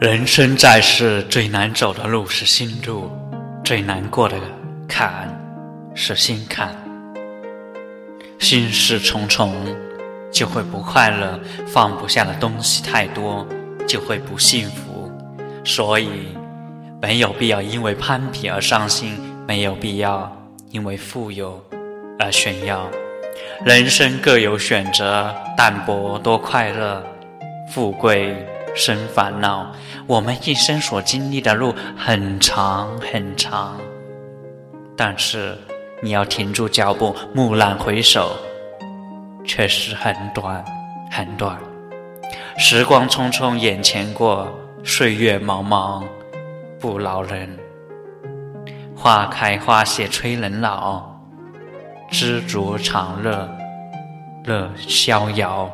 人生在世，最难走的路是心路，最难过的坎是心坎。心事重重，就会不快乐；放不下的东西太多，就会不幸福。所以，没有必要因为攀比而伤心，没有必要因为富有而炫耀。人生各有选择，淡泊多快乐，富贵。生烦恼，我们一生所经历的路很长很长，但是你要停住脚步，蓦然回首，却是很短很短。时光匆匆眼前过，岁月茫茫不饶人。花开花谢催人老，知足常乐乐逍遥。